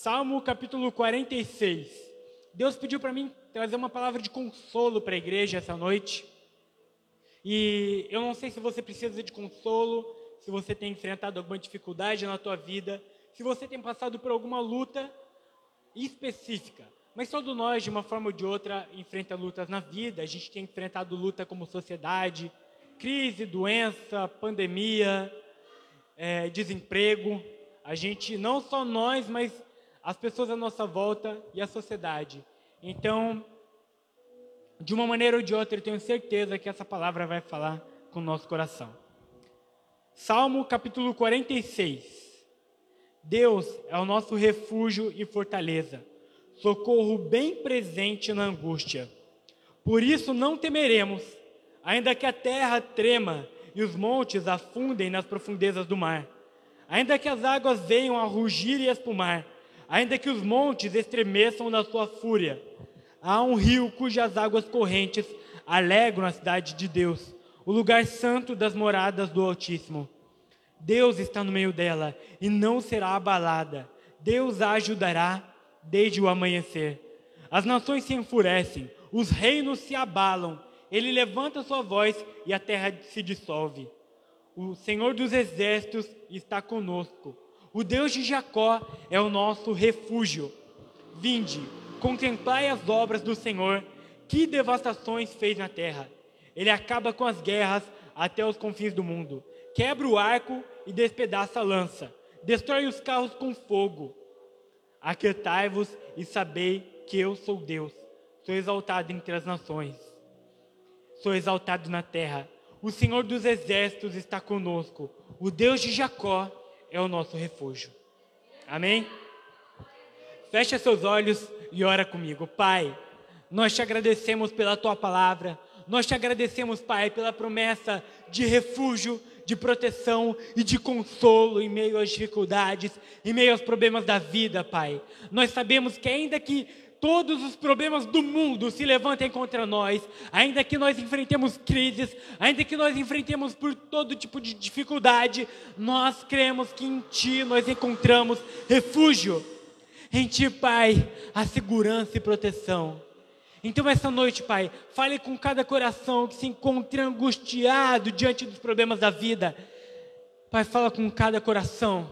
Salmo capítulo 46. Deus pediu para mim trazer uma palavra de consolo para a igreja essa noite. E eu não sei se você precisa de consolo, se você tem enfrentado alguma dificuldade na tua vida, se você tem passado por alguma luta específica. Mas todos nós, de uma forma ou de outra, enfrenta lutas na vida. A gente tem enfrentado luta como sociedade, crise, doença, pandemia, é, desemprego. A gente, não só nós, mas as pessoas à nossa volta e a sociedade. Então, de uma maneira ou de outra, eu tenho certeza que essa palavra vai falar com o nosso coração. Salmo capítulo 46. Deus é o nosso refúgio e fortaleza, socorro bem presente na angústia. Por isso não temeremos, ainda que a terra trema e os montes afundem nas profundezas do mar, ainda que as águas venham a rugir e espumar, ainda que os montes estremeçam na sua fúria. Há um rio cujas águas correntes alegram a cidade de Deus, o lugar santo das moradas do Altíssimo. Deus está no meio dela e não será abalada. Deus a ajudará desde o amanhecer. As nações se enfurecem, os reinos se abalam. Ele levanta sua voz e a terra se dissolve. O Senhor dos exércitos está conosco. O Deus de Jacó é o nosso refúgio. Vinde, contemplai as obras do Senhor, que devastações fez na terra. Ele acaba com as guerras até os confins do mundo. Quebra o arco e despedaça a lança. Destrói os carros com fogo. Aquietai-vos e sabei que eu sou Deus. Sou exaltado entre as nações. Sou exaltado na terra. O Senhor dos exércitos está conosco. O Deus de Jacó é o nosso refúgio. Amém? Fecha seus olhos e ora comigo. Pai, nós te agradecemos pela tua palavra. Nós te agradecemos, Pai, pela promessa de refúgio, de proteção e de consolo em meio às dificuldades, em meio aos problemas da vida, Pai. Nós sabemos que ainda que todos os problemas do mundo se levantem contra nós, ainda que nós enfrentemos crises, ainda que nós enfrentemos por todo tipo de dificuldade, nós cremos que em Ti nós encontramos refúgio. Em Ti, Pai, a segurança e proteção. Então, essa noite, Pai, fale com cada coração que se encontra angustiado diante dos problemas da vida. Pai, fala com cada coração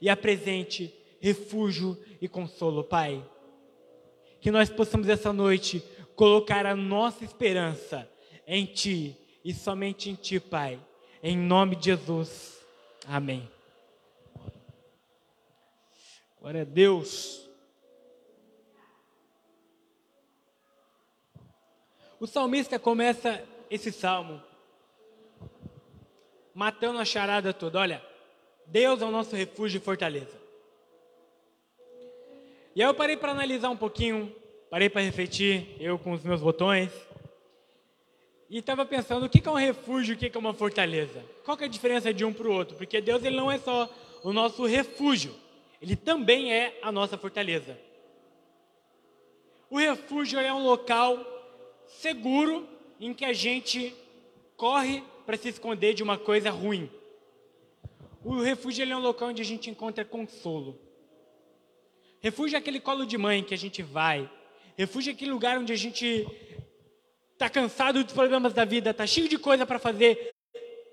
e apresente refúgio e consolo, Pai que nós possamos essa noite colocar a nossa esperança em Ti e somente em Ti, Pai. Em nome de Jesus. Amém. Glória a Deus. O salmista começa esse salmo matando a charada toda. Olha, Deus é o nosso refúgio e fortaleza. E aí eu parei para analisar um pouquinho, parei para refletir, eu com os meus botões, e estava pensando o que é um refúgio, o que é uma fortaleza. Qual é a diferença de um para o outro? Porque Deus ele não é só o nosso refúgio, ele também é a nossa fortaleza. O refúgio é um local seguro em que a gente corre para se esconder de uma coisa ruim. O refúgio é um local onde a gente encontra consolo. Refúgio é aquele colo de mãe que a gente vai. Refúgio é aquele lugar onde a gente está cansado dos problemas da vida, está cheio de coisa para fazer,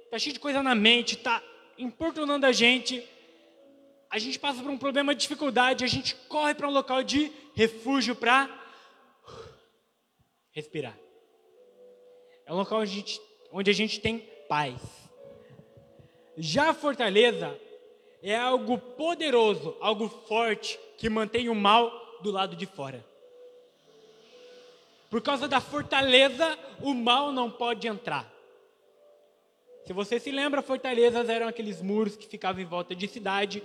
está cheio de coisa na mente, está importunando a gente. A gente passa por um problema de dificuldade, a gente corre para um local de refúgio para respirar. É um local onde a gente, onde a gente tem paz. Já a fortaleza é algo poderoso, algo forte, que mantém o mal do lado de fora. Por causa da fortaleza, o mal não pode entrar. Se você se lembra, fortalezas eram aqueles muros que ficavam em volta de cidade,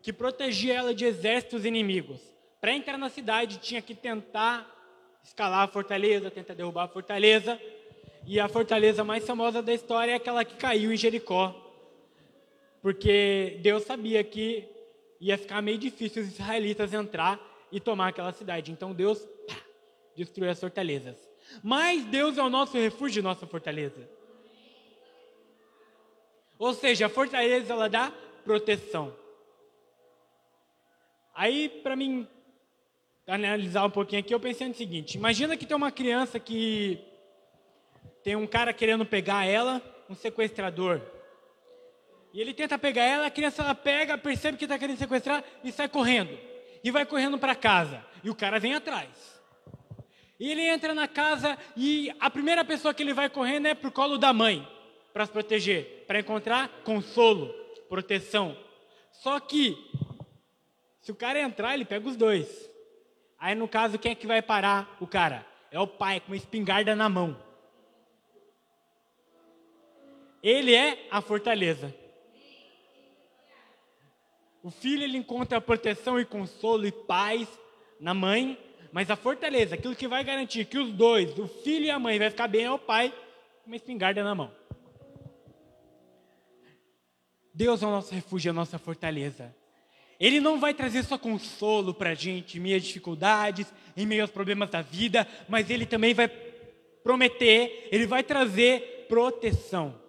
que protegia ela de exércitos inimigos. Para entrar na cidade, tinha que tentar escalar a fortaleza, tentar derrubar a fortaleza. E a fortaleza mais famosa da história é aquela que caiu em Jericó. Porque Deus sabia que ia ficar meio difícil os israelitas entrar e tomar aquela cidade. Então Deus pá, destruiu as fortalezas. Mas Deus é o nosso refúgio, nossa fortaleza. Ou seja, a fortaleza ela dá proteção. Aí, para mim analisar um pouquinho aqui, eu pensei no seguinte: imagina que tem uma criança que tem um cara querendo pegar ela, um sequestrador. E ele tenta pegar ela, a criança ela pega, percebe que está querendo sequestrar e sai correndo. E vai correndo para casa. E o cara vem atrás. E ele entra na casa e a primeira pessoa que ele vai correndo é pro colo da mãe, para se proteger, para encontrar consolo, proteção. Só que se o cara entrar, ele pega os dois. Aí no caso, quem é que vai parar o cara? É o pai com uma espingarda na mão. Ele é a fortaleza. O filho ele encontra proteção e consolo e paz na mãe, mas a fortaleza, aquilo que vai garantir que os dois, o filho e a mãe, vai ficar bem é o pai com uma espingarda na mão. Deus é o nosso refúgio, é a nossa fortaleza. Ele não vai trazer só consolo para a gente em meio às dificuldades, em meio aos problemas da vida, mas Ele também vai prometer, Ele vai trazer proteção.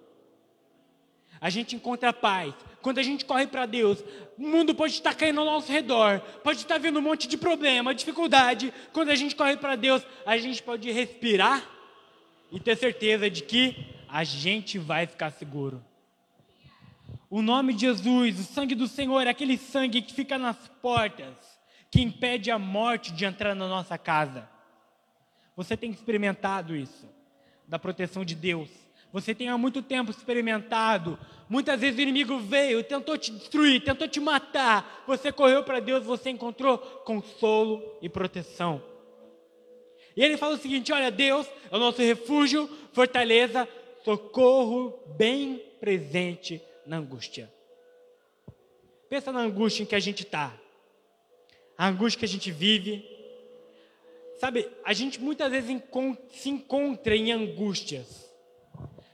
A gente encontra paz quando a gente corre para Deus, o mundo pode estar caindo ao nosso redor, pode estar vendo um monte de problema, dificuldade. Quando a gente corre para Deus, a gente pode respirar e ter certeza de que a gente vai ficar seguro. O nome de Jesus, o sangue do Senhor, é aquele sangue que fica nas portas, que impede a morte de entrar na nossa casa. Você tem experimentado isso, da proteção de Deus. Você tem há muito tempo experimentado. Muitas vezes o inimigo veio, tentou te destruir, tentou te matar. Você correu para Deus, você encontrou consolo e proteção. E ele fala o seguinte: olha, Deus é o nosso refúgio, fortaleza, socorro bem presente na angústia. Pensa na angústia em que a gente está, a angústia que a gente vive. Sabe, a gente muitas vezes se encontra em angústias.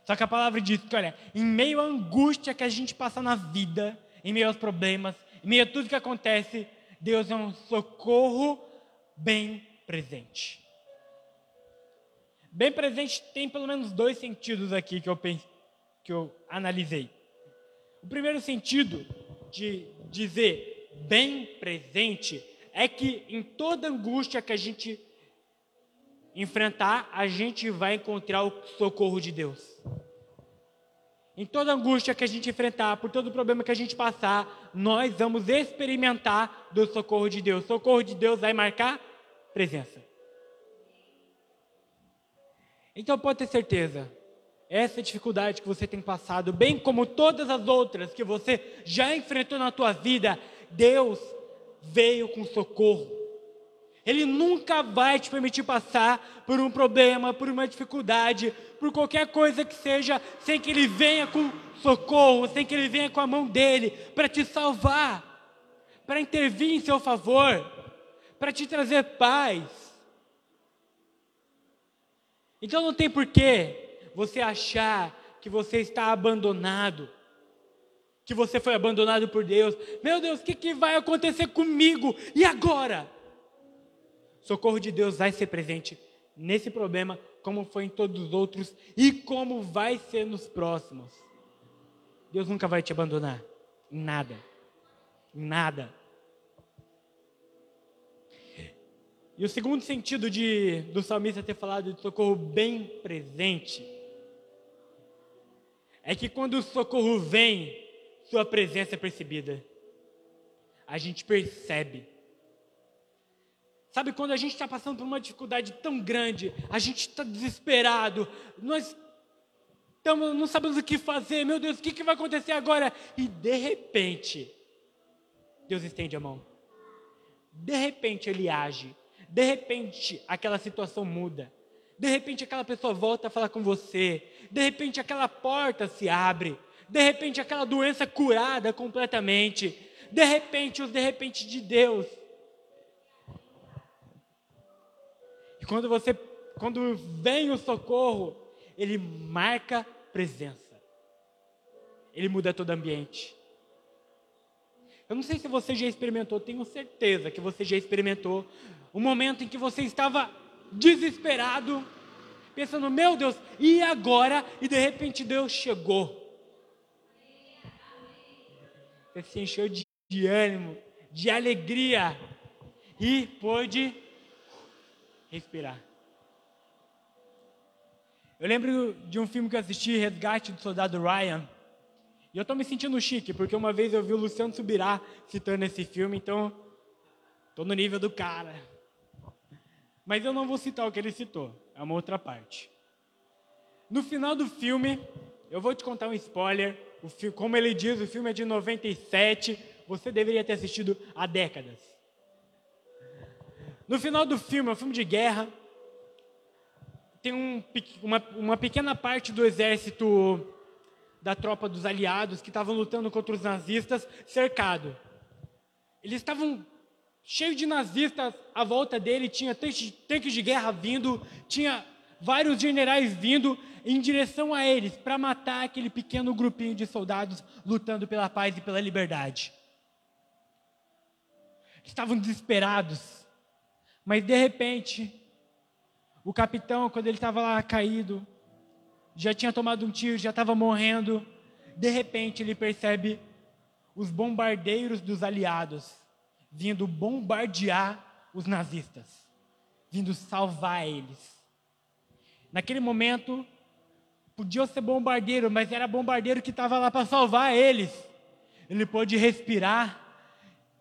Só que a palavra diz que, olha, em meio à angústia que a gente passa na vida, em meio aos problemas, em meio a tudo que acontece, Deus é um socorro bem presente. Bem presente tem pelo menos dois sentidos aqui que eu, pense, que eu analisei. O primeiro sentido de dizer bem presente é que em toda angústia que a gente enfrentar, a gente vai encontrar o socorro de Deus. Em toda angústia que a gente enfrentar, por todo problema que a gente passar, nós vamos experimentar do socorro de Deus. O socorro de Deus vai marcar presença. Então pode ter certeza, essa dificuldade que você tem passado, bem como todas as outras que você já enfrentou na tua vida, Deus veio com socorro. Ele nunca vai te permitir passar por um problema, por uma dificuldade, por qualquer coisa que seja, sem que Ele venha com socorro, sem que Ele venha com a mão dele para te salvar, para intervir em seu favor, para te trazer paz. Então não tem porquê você achar que você está abandonado, que você foi abandonado por Deus. Meu Deus, o que, que vai acontecer comigo? E agora? Socorro de Deus vai ser presente nesse problema, como foi em todos os outros e como vai ser nos próximos. Deus nunca vai te abandonar em nada. Em nada. E o segundo sentido de, do salmista ter falado de socorro bem presente é que quando o socorro vem, sua presença é percebida. A gente percebe Sabe, quando a gente está passando por uma dificuldade tão grande, a gente está desesperado, nós tamo, não sabemos o que fazer, meu Deus, o que, que vai acontecer agora? E de repente, Deus estende a mão. De repente ele age. De repente aquela situação muda. De repente aquela pessoa volta a falar com você. De repente aquela porta se abre. De repente aquela doença curada completamente. De repente os de repente de Deus quando você, quando vem o socorro, ele marca presença. Ele muda todo o ambiente. Eu não sei se você já experimentou, tenho certeza que você já experimentou o momento em que você estava desesperado, pensando, meu Deus, e agora? E de repente Deus chegou. Você se encheu de, de ânimo, de alegria e pôde respirar. Eu lembro de um filme que eu assisti, Resgate do Soldado Ryan. E eu estou me sentindo chique, porque uma vez eu vi o Luciano Subirá citando esse filme, então estou no nível do cara. Mas eu não vou citar o que ele citou, é uma outra parte. No final do filme, eu vou te contar um spoiler. como ele diz, o filme é de 97. Você deveria ter assistido há décadas. No final do filme, é um filme de guerra. Tem um, uma, uma pequena parte do exército da tropa dos aliados que estavam lutando contra os nazistas cercado. Eles estavam cheios de nazistas à volta dele, tinha tanques de guerra vindo, tinha vários generais vindo em direção a eles para matar aquele pequeno grupinho de soldados lutando pela paz e pela liberdade. Estavam desesperados, mas de repente, o capitão, quando ele estava lá caído, já tinha tomado um tiro, já estava morrendo. De repente, ele percebe os bombardeiros dos aliados vindo bombardear os nazistas, vindo salvar eles. Naquele momento, podia ser bombardeiro, mas era bombardeiro que estava lá para salvar eles. Ele pôde respirar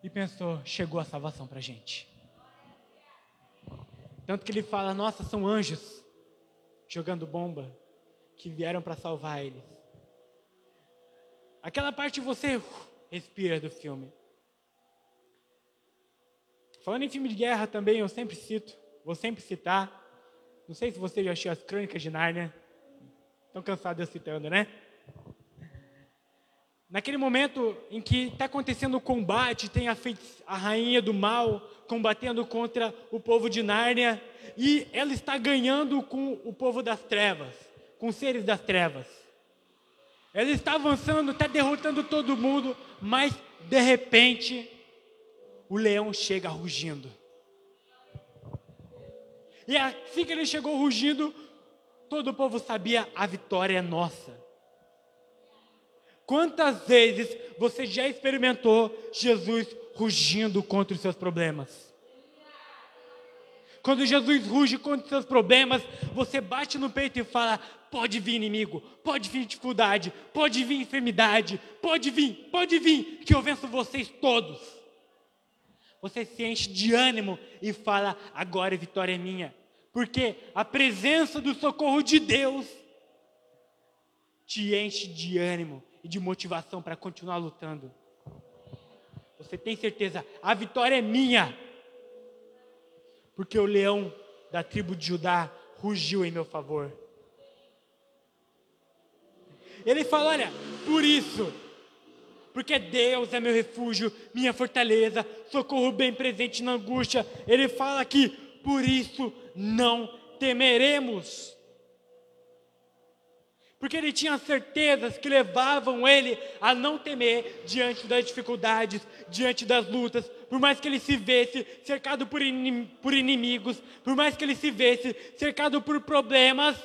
e pensou: chegou a salvação para a gente. Tanto que ele fala: nossa, são anjos jogando bomba que vieram para salvar eles. Aquela parte você uh, respira do filme. Falando em filme de guerra também, eu sempre cito, vou sempre citar não sei se você já assistiu as Crônicas de Nárnia. Estão cansados de eu citando, né? Naquele momento em que está acontecendo o combate, tem a, a rainha do mal combatendo contra o povo de Nárnia, e ela está ganhando com o povo das trevas, com os seres das trevas. Ela está avançando, está derrotando todo mundo, mas de repente o leão chega rugindo. E assim que ele chegou rugindo, todo o povo sabia: a vitória é nossa. Quantas vezes você já experimentou Jesus rugindo contra os seus problemas? Quando Jesus ruge contra os seus problemas, você bate no peito e fala: pode vir inimigo, pode vir dificuldade, pode vir enfermidade, pode vir, pode vir, que eu venço vocês todos você se enche de ânimo e fala: agora a vitória é minha. Porque a presença do socorro de Deus te enche de ânimo e de motivação para continuar lutando. Você tem certeza, a vitória é minha. Porque o leão da tribo de Judá rugiu em meu favor. Ele fala: olha, por isso porque Deus é meu refúgio, minha fortaleza, socorro bem presente na angústia. Ele fala aqui, por isso não temeremos. Porque ele tinha certezas que levavam ele a não temer diante das dificuldades, diante das lutas, por mais que ele se vesse cercado por, por inimigos, por mais que ele se vesse cercado por problemas,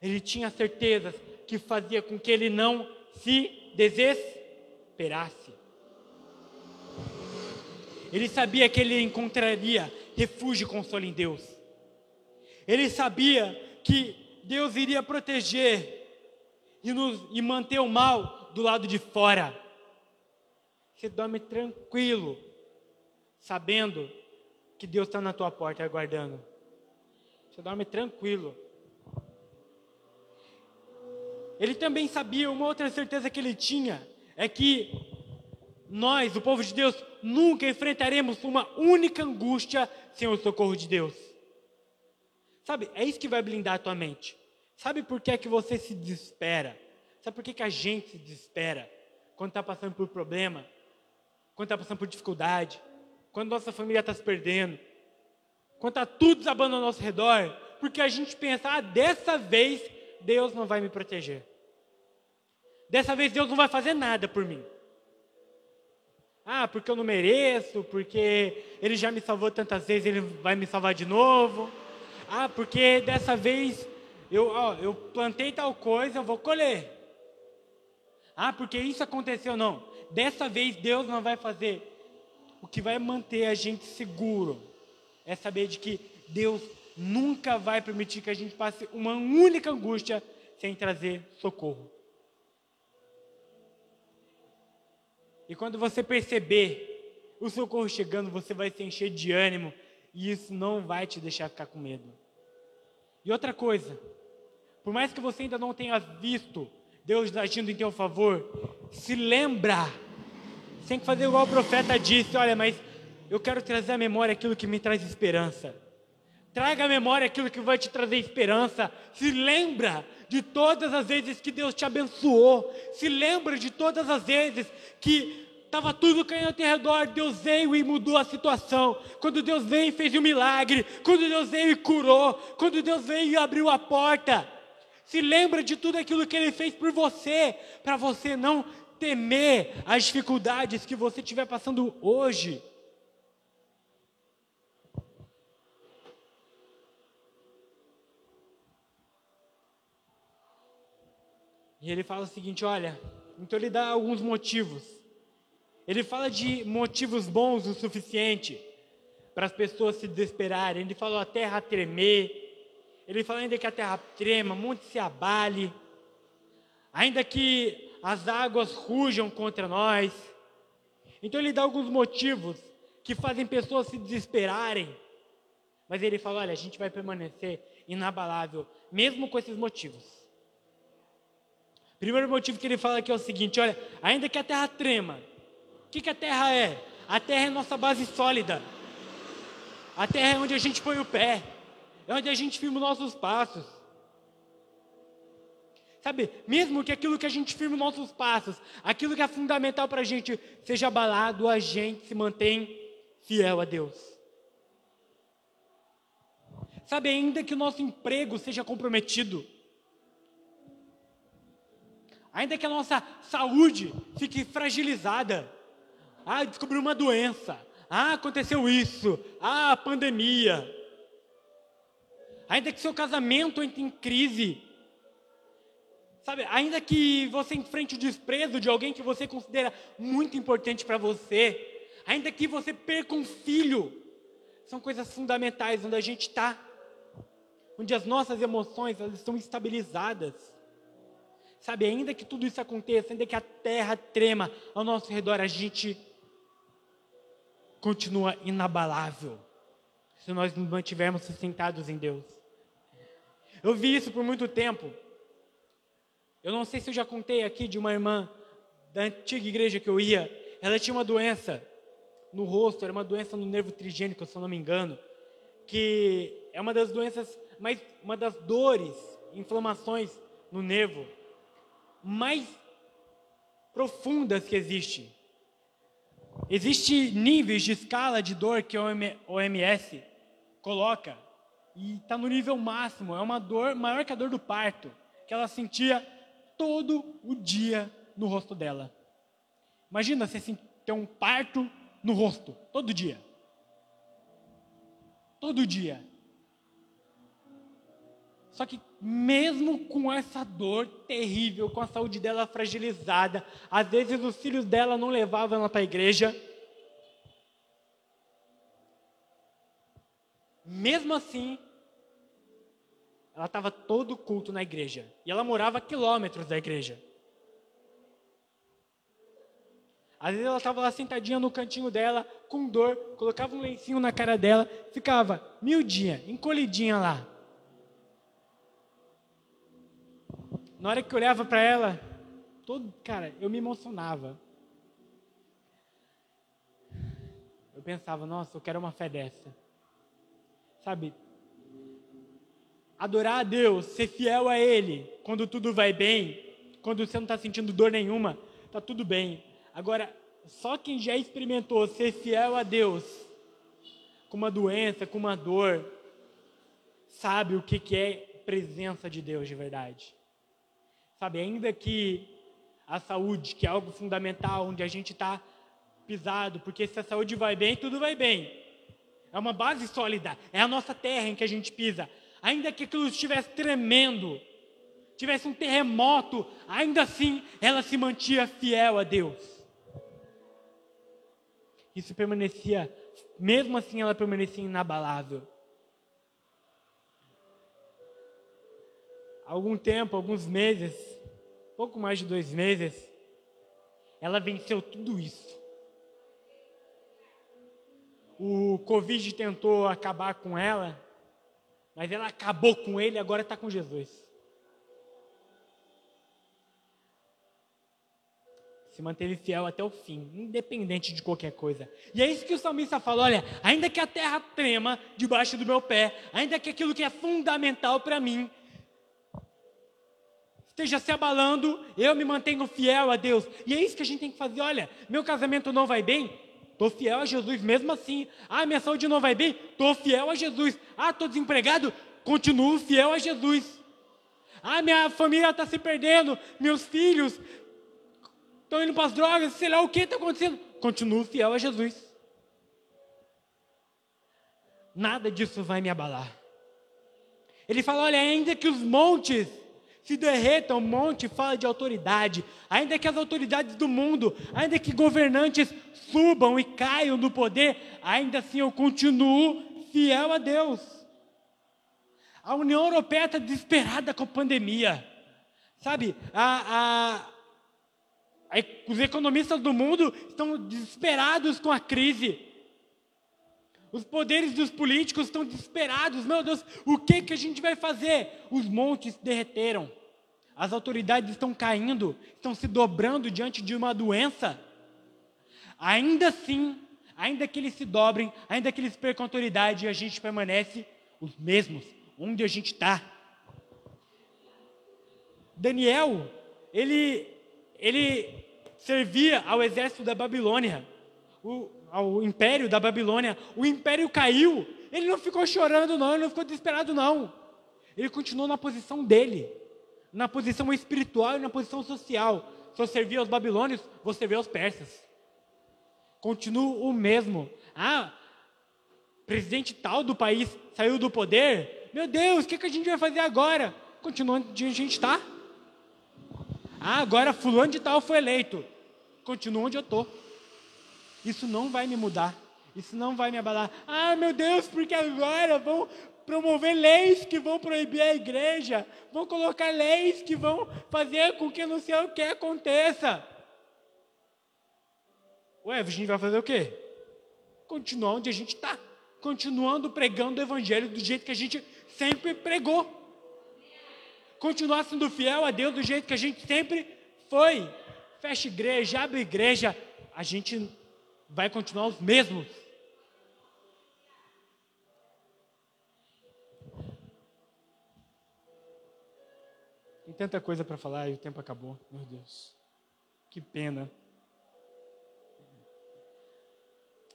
ele tinha certezas que fazia com que ele não se desesperasse esperasse. Ele sabia que ele encontraria refúgio e consolo em Deus. Ele sabia que Deus iria proteger e, nos, e manter o mal do lado de fora. Você dorme tranquilo, sabendo que Deus está na tua porta aguardando. Você dorme tranquilo. Ele também sabia, uma outra certeza que ele tinha, é que nós, o povo de Deus, nunca enfrentaremos uma única angústia sem o socorro de Deus. Sabe, é isso que vai blindar a tua mente. Sabe por que é que você se desespera? Sabe por que, que a gente se desespera? Quando está passando por problema, quando está passando por dificuldade, quando nossa família está se perdendo, quando está tudo desabando ao nosso redor, porque a gente pensa, ah, dessa vez Deus não vai me proteger. Dessa vez Deus não vai fazer nada por mim. Ah, porque eu não mereço, porque Ele já me salvou tantas vezes, Ele vai me salvar de novo. Ah, porque dessa vez eu, ó, eu plantei tal coisa, eu vou colher. Ah, porque isso aconteceu, não. Dessa vez Deus não vai fazer. o que vai manter a gente seguro é saber de que Deus nunca vai permitir que a gente passe uma única angústia sem trazer socorro. E quando você perceber o socorro chegando, você vai se encher de ânimo e isso não vai te deixar ficar com medo. E outra coisa, por mais que você ainda não tenha visto Deus agindo em teu favor, se lembra. Você tem que fazer igual o profeta disse, olha, mas eu quero trazer à memória aquilo que me traz esperança. Traga à memória aquilo que vai te trazer esperança. Se lembra de todas as vezes que Deus te abençoou. Se lembra de todas as vezes que estava tudo caindo ao teu redor. Deus veio e mudou a situação. Quando Deus veio e fez um milagre. Quando Deus veio e curou. Quando Deus veio e abriu a porta. Se lembra de tudo aquilo que Ele fez por você. Para você não temer as dificuldades que você estiver passando hoje. E ele fala o seguinte: olha, então ele dá alguns motivos. Ele fala de motivos bons o suficiente para as pessoas se desesperarem. Ele fala a terra tremer. Ele fala ainda que a terra trema, monte se abale. Ainda que as águas rujam contra nós. Então ele dá alguns motivos que fazem pessoas se desesperarem. Mas ele fala: olha, a gente vai permanecer inabalável, mesmo com esses motivos. Primeiro motivo que ele fala aqui é o seguinte: olha, ainda que a terra trema, o que, que a terra é? A terra é nossa base sólida. A terra é onde a gente põe o pé, é onde a gente firma os nossos passos. Sabe, mesmo que aquilo que a gente firma os nossos passos, aquilo que é fundamental para a gente seja abalado, a gente se mantém fiel a Deus. Sabe, ainda que o nosso emprego seja comprometido, ainda que a nossa saúde fique fragilizada. Ah, descobriu uma doença. Ah, aconteceu isso. Ah, pandemia. Ainda que seu casamento entre em crise. Sabe, ainda que você enfrente o desprezo de alguém que você considera muito importante para você, ainda que você perca um filho, são coisas fundamentais onde a gente está, onde as nossas emoções elas estão estabilizadas. Sabe, ainda que tudo isso aconteça, ainda que a terra trema ao nosso redor, a gente continua inabalável se nós nos mantivermos sustentados em Deus. Eu vi isso por muito tempo. Eu não sei se eu já contei aqui de uma irmã da antiga igreja que eu ia. Ela tinha uma doença no rosto, era uma doença no nervo trigênico, se eu não me engano, que é uma das doenças mais, uma das dores, inflamações no nervo mais profundas que existem. Existem níveis de escala de dor que a OMS coloca e está no nível máximo. É uma dor maior que a dor do parto, que ela sentia todo o dia no rosto dela. Imagina você ter um parto no rosto, todo dia. Todo dia. Só que mesmo com essa dor terrível, com a saúde dela fragilizada, às vezes os filhos dela não levavam ela para a igreja. Mesmo assim, ela estava todo culto na igreja. E ela morava a quilômetros da igreja. Às vezes ela estava lá sentadinha no cantinho dela, com dor, colocava um lencinho na cara dela, ficava miudinha, encolhidinha lá. Na hora que eu olhava para ela, todo, cara, eu me emocionava. Eu pensava, nossa, eu quero uma fé dessa. Sabe? Adorar a Deus, ser fiel a Ele, quando tudo vai bem, quando você não está sentindo dor nenhuma, está tudo bem. Agora, só quem já experimentou ser fiel a Deus, com uma doença, com uma dor, sabe o que, que é presença de Deus de verdade. Sabe, ainda que a saúde, que é algo fundamental, onde a gente está pisado, porque se a saúde vai bem, tudo vai bem. É uma base sólida, é a nossa terra em que a gente pisa. Ainda que aquilo estivesse tremendo, tivesse um terremoto, ainda assim ela se mantinha fiel a Deus. Isso permanecia, mesmo assim ela permanecia inabalável. Algum tempo, alguns meses, pouco mais de dois meses, ela venceu tudo isso. O Covid tentou acabar com ela, mas ela acabou com ele e agora está com Jesus. se manteve fiel até o fim, independente de qualquer coisa. E é isso que o salmista fala: olha, ainda que a terra trema debaixo do meu pé, ainda que aquilo que é fundamental para mim esteja se abalando, eu me mantenho fiel a Deus. E é isso que a gente tem que fazer. Olha, meu casamento não vai bem, estou fiel a Jesus mesmo assim. Ah, minha saúde não vai bem, estou fiel a Jesus. Ah, estou desempregado, continuo fiel a Jesus. Ah, minha família está se perdendo, meus filhos estão indo para as drogas, sei lá o que está acontecendo. Continuo fiel a Jesus. Nada disso vai me abalar. Ele fala: olha, ainda que os montes se derretam, o monte fala de autoridade, ainda que as autoridades do mundo, ainda que governantes subam e caiam do poder, ainda assim eu continuo fiel a Deus. A União Europeia está desesperada com a pandemia, sabe? A, a, os economistas do mundo estão desesperados com a crise. Os poderes dos políticos estão desesperados. Meu Deus, o que, que a gente vai fazer? Os montes derreteram. As autoridades estão caindo, estão se dobrando diante de uma doença. Ainda assim, ainda que eles se dobrem, ainda que eles percam autoridade, a gente permanece os mesmos, onde a gente está. Daniel, ele ele servia ao exército da Babilônia, o, ao império da Babilônia. O império caiu. Ele não ficou chorando, não, ele não ficou desesperado, não. Ele continuou na posição dele, na posição espiritual e na posição social. Se eu servir aos babilônios, vou servir aos persas. Continuo o mesmo. Ah, presidente tal do país saiu do poder. Meu Deus, o que, que a gente vai fazer agora? Continua onde a gente está. Ah, agora fulano de tal foi eleito. Continuo onde eu estou. Isso não vai me mudar. Isso não vai me abalar. Ah, meu Deus, porque agora vão promover leis que vão proibir a igreja. Vão colocar leis que vão fazer com que não sei o que aconteça. Ué, a gente vai fazer o quê? Continuar onde a gente está. Continuando pregando o evangelho do jeito que a gente sempre pregou continuar sendo fiel a Deus do jeito que a gente sempre foi. Fecha igreja, abre igreja, a gente vai continuar os mesmos. Tem tanta coisa para falar e o tempo acabou, meu Deus. Que pena.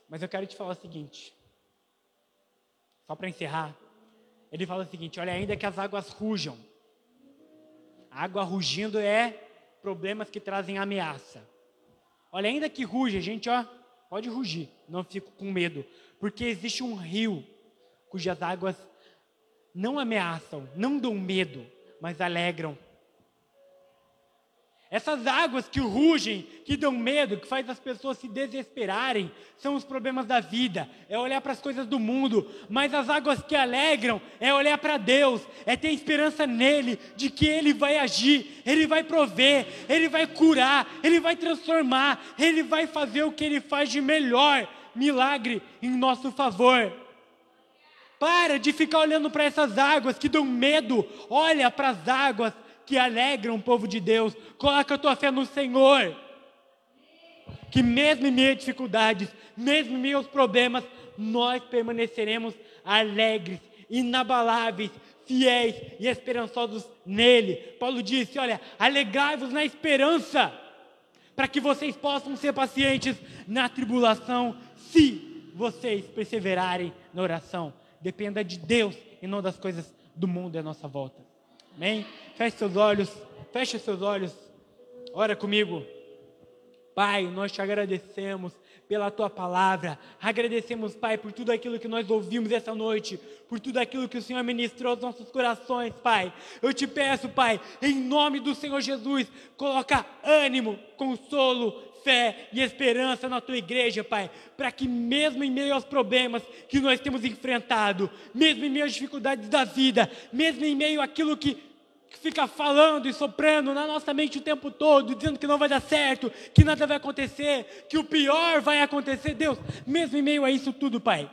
Mas eu quero te falar o seguinte, só para encerrar. Ele fala o seguinte: olha, ainda que as águas rujam, Água rugindo é problemas que trazem ameaça. Olha, ainda que ruja, gente, ó, pode rugir, não fico com medo, porque existe um rio cujas águas não ameaçam, não dão medo, mas alegram essas águas que rugem, que dão medo, que faz as pessoas se desesperarem, são os problemas da vida, é olhar para as coisas do mundo, mas as águas que alegram é olhar para Deus, é ter esperança nele, de que ele vai agir, ele vai prover, ele vai curar, ele vai transformar, ele vai fazer o que ele faz de melhor, milagre em nosso favor. Para de ficar olhando para essas águas que dão medo, olha para as águas que alegram o povo de Deus. Coloca a tua fé no Senhor. Que mesmo em a dificuldades, mesmo em aos problemas, nós permaneceremos alegres, inabaláveis, fiéis e esperançosos nele. Paulo disse: Olha, alegrai-vos na esperança, para que vocês possam ser pacientes na tribulação, se vocês perseverarem na oração. Dependa de Deus e não das coisas do mundo à nossa volta. Amém? Feche seus olhos, feche seus olhos, ora comigo. Pai, nós te agradecemos pela tua palavra. Agradecemos, Pai, por tudo aquilo que nós ouvimos essa noite, por tudo aquilo que o Senhor ministrou aos nossos corações, Pai. Eu te peço, Pai, em nome do Senhor Jesus, coloca ânimo, consolo, fé e esperança na tua igreja, Pai, para que mesmo em meio aos problemas que nós temos enfrentado, mesmo em meio às dificuldades da vida, mesmo em meio àquilo que fica falando e soprando na nossa mente o tempo todo, dizendo que não vai dar certo, que nada vai acontecer, que o pior vai acontecer, Deus, mesmo em meio a isso tudo, Pai,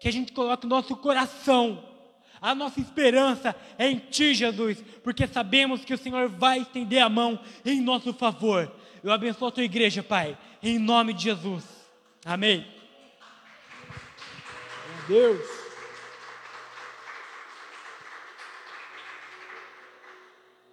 que a gente coloque o nosso coração a nossa esperança é em Ti, Jesus, porque sabemos que o Senhor vai estender a mão em nosso favor. Eu abençoo a Tua igreja, Pai, em nome de Jesus. Amém. Deus.